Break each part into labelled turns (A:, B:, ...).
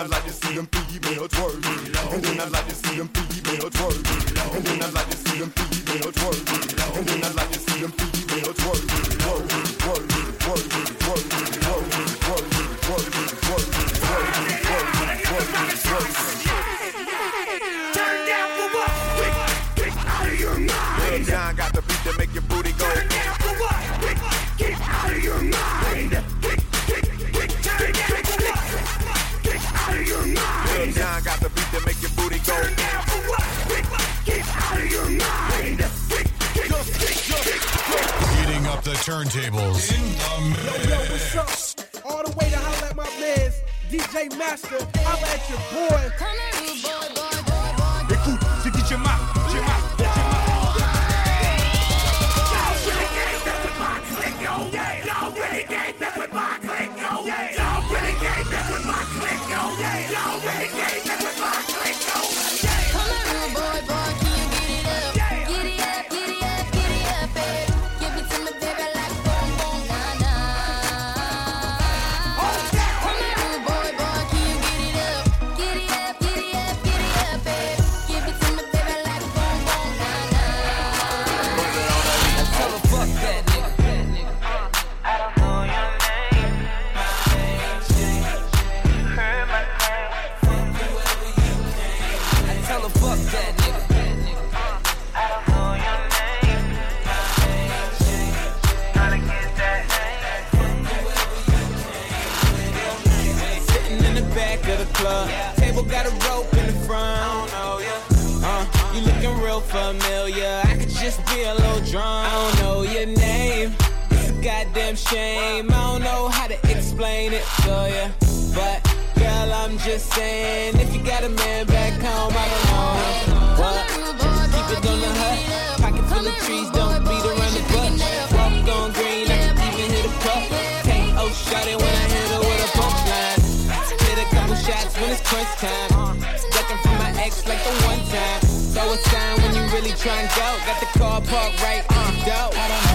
A: then I like to see them female twerk. And then I like to see them female twerk.
B: And then I like to see them
C: female twerk. And then I like to see them female twerk. Twerk, twerk. Turn down for what? Get out of your mind.
B: John
D: turntables in the
E: Yo, what's up? All the way to holla at my mans, DJ Master. Holla at your boy.
F: Écoute,
G: fuck nigga. Sitting in the back of the club, table got a rope in the front. Uh, you looking real familiar. I could just be a little drunk. I don't know your name. It's a goddamn shame. I don't know how to explain it to ya. But girl, I'm just saying, if you got a man back home, I don't know what. Keep it on the hut. Pocket full of trees, don't beat around the bush. Walk on green, I can even hit a. Take oh shot it when I hit her with a punchline. Hit a couple shots when it's crunch time. Ducking from my ex like the one time. So it's time when you really try and go. Got the car parked right at the door.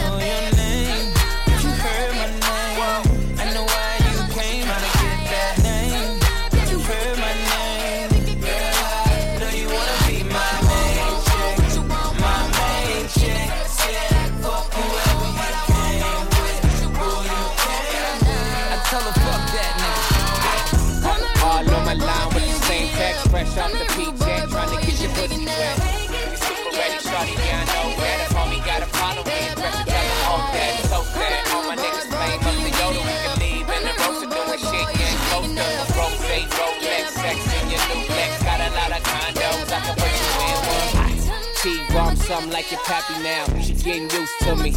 G: Rolex, sex in your new Lex, got a lot of condos, I can put you in one. T-Rum, something like your pappy now. She getting used to me,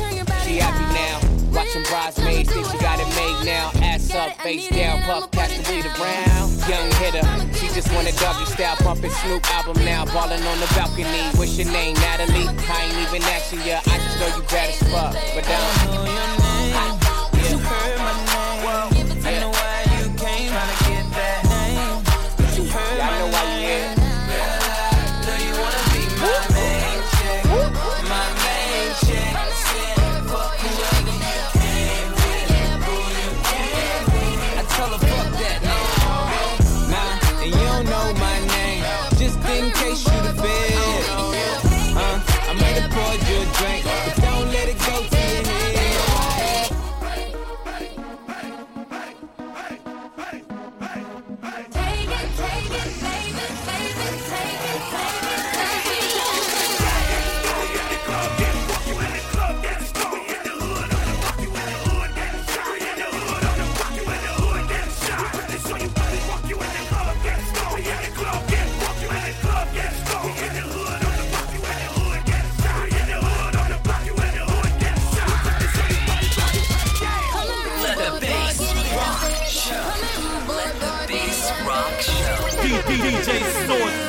G: she happy now. Watching bridesmaids, think she got it made now. Ass up, face down, puff, pass the weed around. Young hitter, she just want a doggy style, pumping Snoop album now. Ballin' on the balcony, what's your name, Natalie? I ain't even asking ya, I just know you bad as fuck. But I don't
F: DJ Source